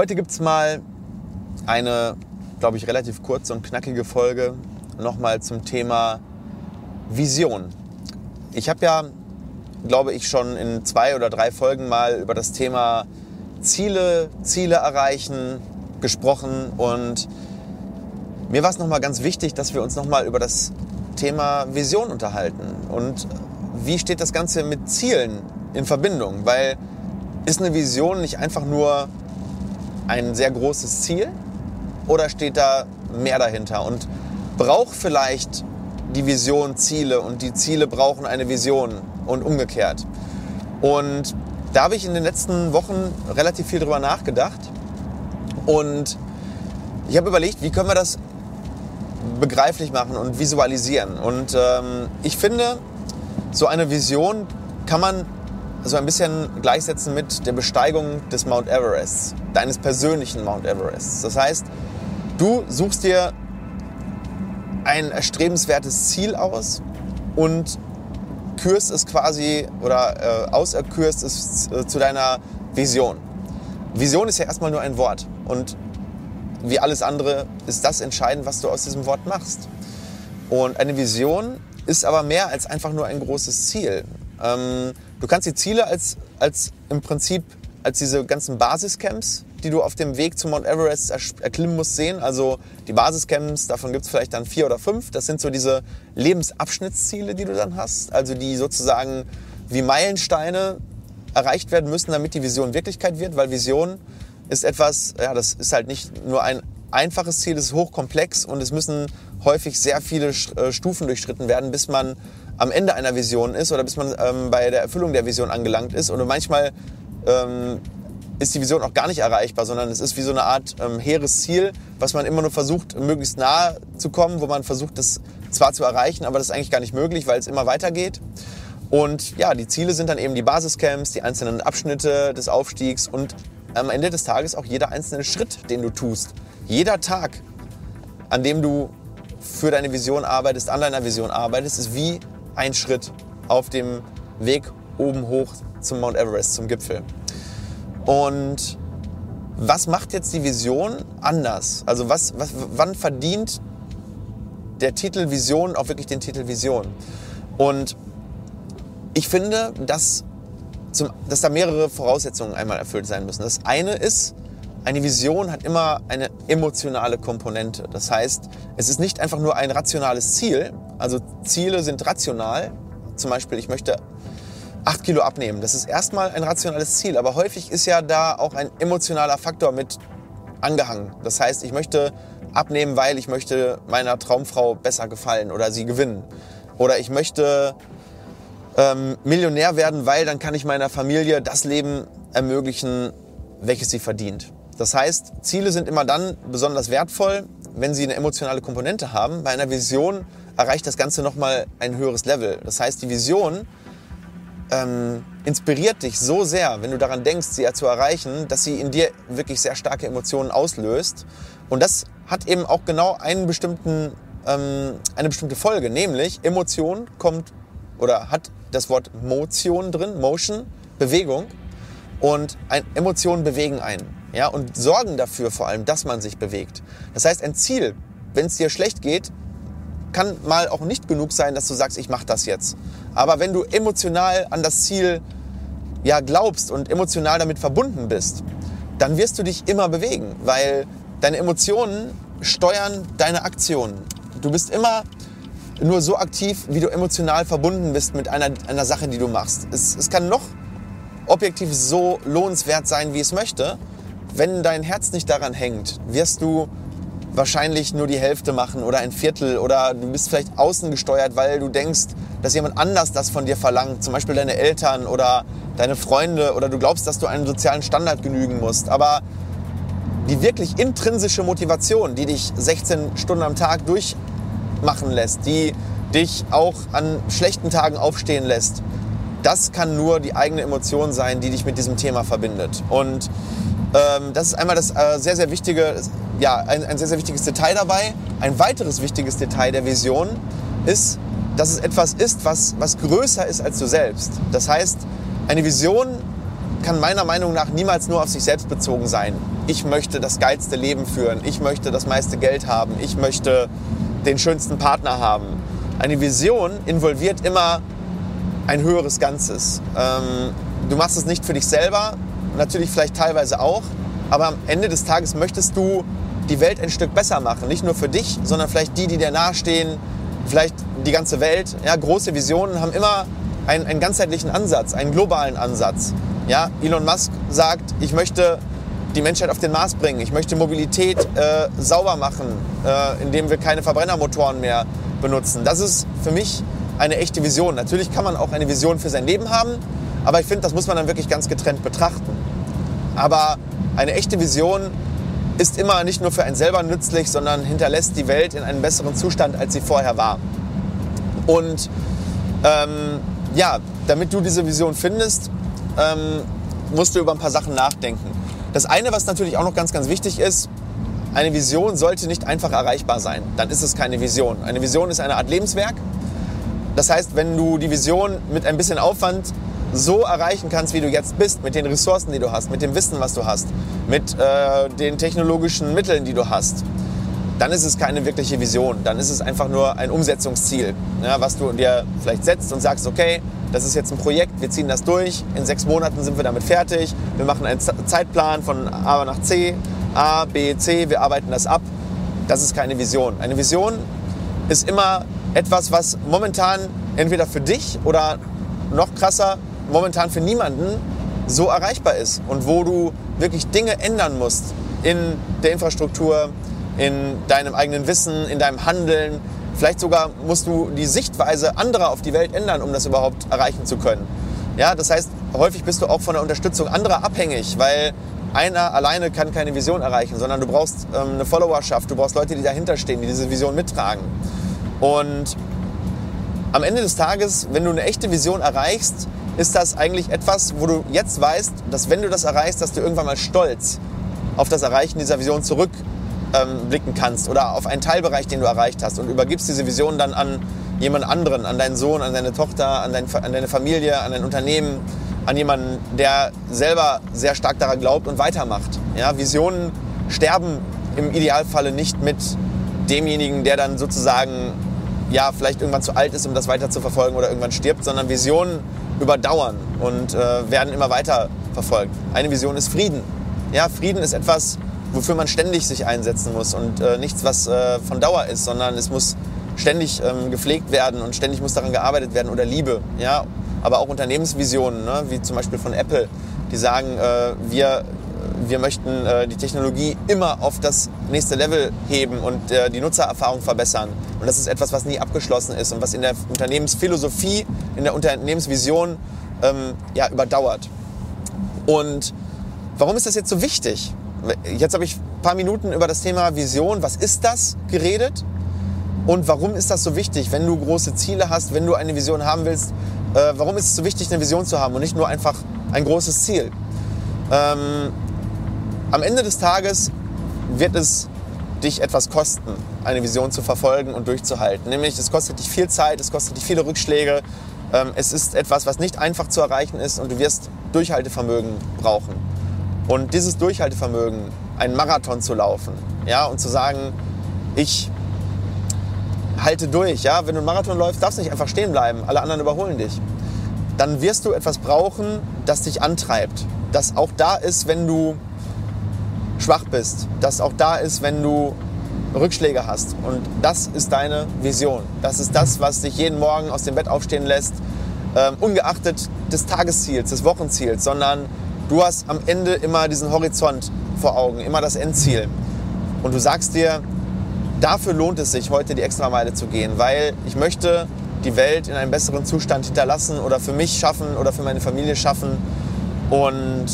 Heute gibt es mal eine, glaube ich, relativ kurze und knackige Folge nochmal zum Thema Vision. Ich habe ja, glaube ich, schon in zwei oder drei Folgen mal über das Thema Ziele, Ziele erreichen gesprochen und mir war es nochmal ganz wichtig, dass wir uns nochmal über das Thema Vision unterhalten und wie steht das Ganze mit Zielen in Verbindung, weil ist eine Vision nicht einfach nur ein sehr großes Ziel oder steht da mehr dahinter und braucht vielleicht die Vision Ziele und die Ziele brauchen eine Vision und umgekehrt. Und da habe ich in den letzten Wochen relativ viel drüber nachgedacht und ich habe überlegt, wie können wir das begreiflich machen und visualisieren. Und ähm, ich finde, so eine Vision kann man so ein bisschen gleichsetzen mit der Besteigung des Mount Everest, deines persönlichen Mount Everest. Das heißt, du suchst dir ein erstrebenswertes Ziel aus und kürst es quasi oder äh, auserkürst es äh, zu deiner Vision. Vision ist ja erstmal nur ein Wort und wie alles andere ist das entscheidend, was du aus diesem Wort machst. Und eine Vision ist aber mehr als einfach nur ein großes Ziel. Ähm, du kannst die Ziele als, als im Prinzip als diese ganzen Basiscamps, die du auf dem Weg zum Mount Everest erklimmen musst, sehen. Also die Basiscamps, davon gibt es vielleicht dann vier oder fünf. Das sind so diese Lebensabschnittsziele, die du dann hast. Also die sozusagen wie Meilensteine erreicht werden müssen, damit die Vision Wirklichkeit wird. Weil Vision ist etwas, ja, das ist halt nicht nur ein einfaches Ziel, es ist hochkomplex und es müssen häufig sehr viele äh, Stufen durchschritten werden, bis man am Ende einer Vision ist oder bis man ähm, bei der Erfüllung der Vision angelangt ist. Und manchmal ähm, ist die Vision auch gar nicht erreichbar, sondern es ist wie so eine Art ähm, hehres Ziel, was man immer nur versucht, möglichst nahe zu kommen, wo man versucht, das zwar zu erreichen, aber das ist eigentlich gar nicht möglich, weil es immer weitergeht. Und ja, die Ziele sind dann eben die Basiscamps, die einzelnen Abschnitte des Aufstiegs und am Ende des Tages auch jeder einzelne Schritt, den du tust. Jeder Tag, an dem du für deine Vision arbeitest, an deiner Vision arbeitest, ist wie ein Schritt auf dem Weg oben hoch zum Mount Everest, zum Gipfel. Und was macht jetzt die Vision anders? Also was, was, wann verdient der Titel Vision auch wirklich den Titel Vision? Und ich finde, dass, zum, dass da mehrere Voraussetzungen einmal erfüllt sein müssen. Das eine ist, eine Vision hat immer eine emotionale Komponente. Das heißt, es ist nicht einfach nur ein rationales Ziel. Also Ziele sind rational. Zum Beispiel, ich möchte 8 Kilo abnehmen. Das ist erstmal ein rationales Ziel. Aber häufig ist ja da auch ein emotionaler Faktor mit angehangen. Das heißt, ich möchte abnehmen, weil ich möchte meiner Traumfrau besser gefallen oder sie gewinnen. Oder ich möchte ähm, Millionär werden, weil dann kann ich meiner Familie das Leben ermöglichen, welches sie verdient. Das heißt, Ziele sind immer dann besonders wertvoll, wenn sie eine emotionale Komponente haben. Bei einer Vision erreicht das Ganze nochmal ein höheres Level. Das heißt, die Vision ähm, inspiriert dich so sehr, wenn du daran denkst, sie zu erreichen, dass sie in dir wirklich sehr starke Emotionen auslöst. Und das hat eben auch genau einen bestimmten, ähm, eine bestimmte Folge, nämlich Emotion kommt oder hat das Wort Motion drin, Motion, Bewegung. Und ein, Emotionen bewegen einen ja, und sorgen dafür vor allem, dass man sich bewegt. Das heißt, ein Ziel, wenn es dir schlecht geht, kann mal auch nicht genug sein, dass du sagst, ich mache das jetzt. Aber wenn du emotional an das Ziel ja glaubst und emotional damit verbunden bist, dann wirst du dich immer bewegen, weil deine Emotionen steuern deine Aktionen. Du bist immer nur so aktiv, wie du emotional verbunden bist mit einer, einer Sache, die du machst. Es, es kann noch objektiv so lohnenswert sein, wie es möchte. Wenn dein Herz nicht daran hängt, wirst du wahrscheinlich nur die Hälfte machen oder ein Viertel oder du bist vielleicht außen gesteuert, weil du denkst, dass jemand anders das von dir verlangt, zum Beispiel deine Eltern oder deine Freunde oder du glaubst, dass du einem sozialen Standard genügen musst. Aber die wirklich intrinsische Motivation, die dich 16 Stunden am Tag durchmachen lässt, die dich auch an schlechten Tagen aufstehen lässt, das kann nur die eigene Emotion sein, die dich mit diesem Thema verbindet. Und ähm, das ist einmal das äh, sehr, sehr wichtige, ja, ein, ein sehr, sehr wichtiges Detail dabei. Ein weiteres wichtiges Detail der Vision ist, dass es etwas ist, was, was größer ist als du selbst. Das heißt, eine Vision kann meiner Meinung nach niemals nur auf sich selbst bezogen sein. Ich möchte das geilste Leben führen, ich möchte das meiste Geld haben, ich möchte den schönsten Partner haben. Eine Vision involviert immer ein höheres Ganzes. Ähm, du machst es nicht für dich selber, natürlich vielleicht teilweise auch, aber am Ende des Tages möchtest du die Welt ein Stück besser machen. Nicht nur für dich, sondern vielleicht die, die dir nahestehen, vielleicht die ganze Welt. Ja, große Visionen haben immer einen, einen ganzheitlichen Ansatz, einen globalen Ansatz. Ja, Elon Musk sagt, ich möchte die Menschheit auf den Mars bringen. Ich möchte Mobilität äh, sauber machen, äh, indem wir keine Verbrennermotoren mehr benutzen. Das ist für mich eine echte Vision. Natürlich kann man auch eine Vision für sein Leben haben, aber ich finde, das muss man dann wirklich ganz getrennt betrachten. Aber eine echte Vision ist immer nicht nur für einen selber nützlich, sondern hinterlässt die Welt in einem besseren Zustand, als sie vorher war. Und ähm, ja, damit du diese Vision findest, ähm, musst du über ein paar Sachen nachdenken. Das eine, was natürlich auch noch ganz, ganz wichtig ist, eine Vision sollte nicht einfach erreichbar sein. Dann ist es keine Vision. Eine Vision ist eine Art Lebenswerk. Das heißt, wenn du die Vision mit ein bisschen Aufwand so erreichen kannst, wie du jetzt bist, mit den Ressourcen, die du hast, mit dem Wissen, was du hast, mit äh, den technologischen Mitteln, die du hast, dann ist es keine wirkliche Vision. Dann ist es einfach nur ein Umsetzungsziel, ja, was du dir vielleicht setzt und sagst, okay, das ist jetzt ein Projekt, wir ziehen das durch, in sechs Monaten sind wir damit fertig, wir machen einen Zeitplan von A nach C, A, B, C, wir arbeiten das ab. Das ist keine Vision. Eine Vision ist immer etwas, was momentan entweder für dich oder noch krasser, momentan für niemanden so erreichbar ist und wo du wirklich Dinge ändern musst in der Infrastruktur, in deinem eigenen Wissen, in deinem Handeln. Vielleicht sogar musst du die Sichtweise anderer auf die Welt ändern, um das überhaupt erreichen zu können. Ja, das heißt, häufig bist du auch von der Unterstützung anderer abhängig, weil einer alleine kann keine Vision erreichen, sondern du brauchst ähm, eine Followerschaft, du brauchst Leute, die dahinter stehen, die diese Vision mittragen. Und am Ende des Tages, wenn du eine echte Vision erreichst, ist das eigentlich etwas, wo du jetzt weißt, dass wenn du das erreichst, dass du irgendwann mal stolz auf das Erreichen dieser Vision zurückblicken ähm, kannst oder auf einen Teilbereich, den du erreicht hast und übergibst diese Vision dann an jemand anderen, an deinen Sohn, an deine Tochter, an, dein, an deine Familie, an dein Unternehmen, an jemanden, der selber sehr stark daran glaubt und weitermacht. Ja, Visionen sterben im Idealfalle nicht mit demjenigen, der dann sozusagen ja, vielleicht irgendwann zu alt ist, um das weiter zu verfolgen oder irgendwann stirbt, sondern Visionen überdauern und äh, werden immer weiter verfolgt. Eine Vision ist Frieden. Ja, Frieden ist etwas, wofür man ständig sich einsetzen muss und äh, nichts, was äh, von Dauer ist, sondern es muss ständig ähm, gepflegt werden und ständig muss daran gearbeitet werden oder Liebe. Ja, aber auch Unternehmensvisionen, ne, wie zum Beispiel von Apple, die sagen, äh, wir wir möchten äh, die Technologie immer auf das nächste Level heben und äh, die Nutzererfahrung verbessern. Und das ist etwas, was nie abgeschlossen ist und was in der Unternehmensphilosophie, in der Unternehmensvision ähm, ja, überdauert. Und warum ist das jetzt so wichtig? Jetzt habe ich ein paar Minuten über das Thema Vision, was ist das, geredet. Und warum ist das so wichtig, wenn du große Ziele hast, wenn du eine Vision haben willst? Äh, warum ist es so wichtig, eine Vision zu haben und nicht nur einfach ein großes Ziel? Ähm, am Ende des Tages wird es dich etwas kosten, eine Vision zu verfolgen und durchzuhalten. Nämlich, es kostet dich viel Zeit, es kostet dich viele Rückschläge. Ähm, es ist etwas, was nicht einfach zu erreichen ist und du wirst Durchhaltevermögen brauchen. Und dieses Durchhaltevermögen, einen Marathon zu laufen, ja, und zu sagen, ich halte durch, ja, wenn du einen Marathon läufst, darfst du nicht einfach stehen bleiben, alle anderen überholen dich. Dann wirst du etwas brauchen, das dich antreibt, das auch da ist, wenn du schwach bist, das auch da ist, wenn du Rückschläge hast. Und das ist deine Vision. Das ist das, was dich jeden Morgen aus dem Bett aufstehen lässt, ähm, ungeachtet des Tagesziels, des Wochenziels, sondern du hast am Ende immer diesen Horizont vor Augen, immer das Endziel. Und du sagst dir, dafür lohnt es sich, heute die Extrameile zu gehen, weil ich möchte die Welt in einem besseren Zustand hinterlassen oder für mich schaffen oder für meine Familie schaffen. Und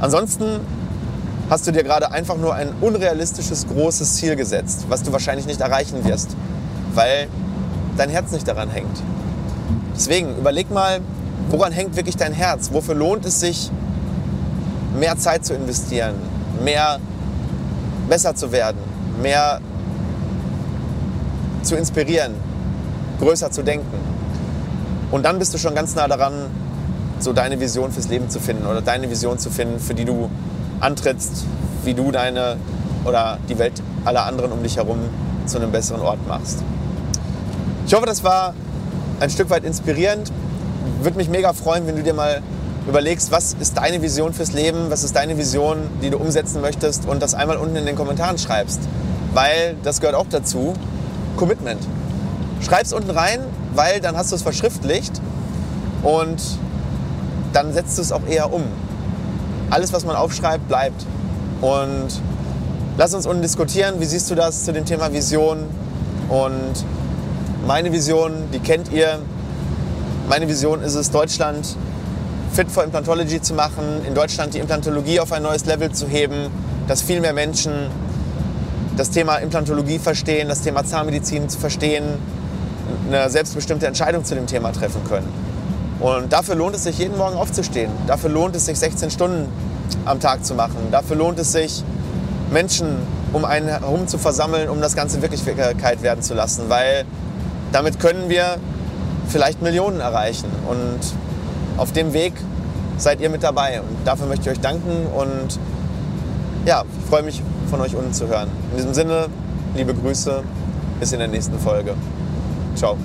ansonsten hast du dir gerade einfach nur ein unrealistisches großes Ziel gesetzt, was du wahrscheinlich nicht erreichen wirst, weil dein Herz nicht daran hängt. Deswegen überleg mal, woran hängt wirklich dein Herz? Wofür lohnt es sich, mehr Zeit zu investieren, mehr besser zu werden, mehr zu inspirieren, größer zu denken? Und dann bist du schon ganz nah daran, so deine Vision fürs Leben zu finden oder deine Vision zu finden, für die du antrittst, wie du deine oder die Welt aller anderen um dich herum zu einem besseren Ort machst. Ich hoffe, das war ein Stück weit inspirierend. Würde mich mega freuen, wenn du dir mal überlegst, was ist deine Vision fürs Leben, was ist deine Vision, die du umsetzen möchtest und das einmal unten in den Kommentaren schreibst. Weil das gehört auch dazu, Commitment. Schreib's unten rein, weil dann hast du es verschriftlicht und dann setzt du es auch eher um. Alles, was man aufschreibt, bleibt. Und lass uns unten diskutieren, wie siehst du das zu dem Thema Vision? Und meine Vision, die kennt ihr. Meine Vision ist es, Deutschland fit for Implantology zu machen, in Deutschland die Implantologie auf ein neues Level zu heben, dass viel mehr Menschen das Thema Implantologie verstehen, das Thema Zahnmedizin zu verstehen, eine selbstbestimmte Entscheidung zu dem Thema treffen können. Und dafür lohnt es sich, jeden Morgen aufzustehen. Dafür lohnt es sich, 16 Stunden am Tag zu machen. Dafür lohnt es sich, Menschen um einen herum zu versammeln, um das Ganze Wirklichkeit werden zu lassen. Weil damit können wir vielleicht Millionen erreichen. Und auf dem Weg seid ihr mit dabei. Und dafür möchte ich euch danken und ja, ich freue mich von euch unten zu hören. In diesem Sinne, liebe Grüße, bis in der nächsten Folge. Ciao.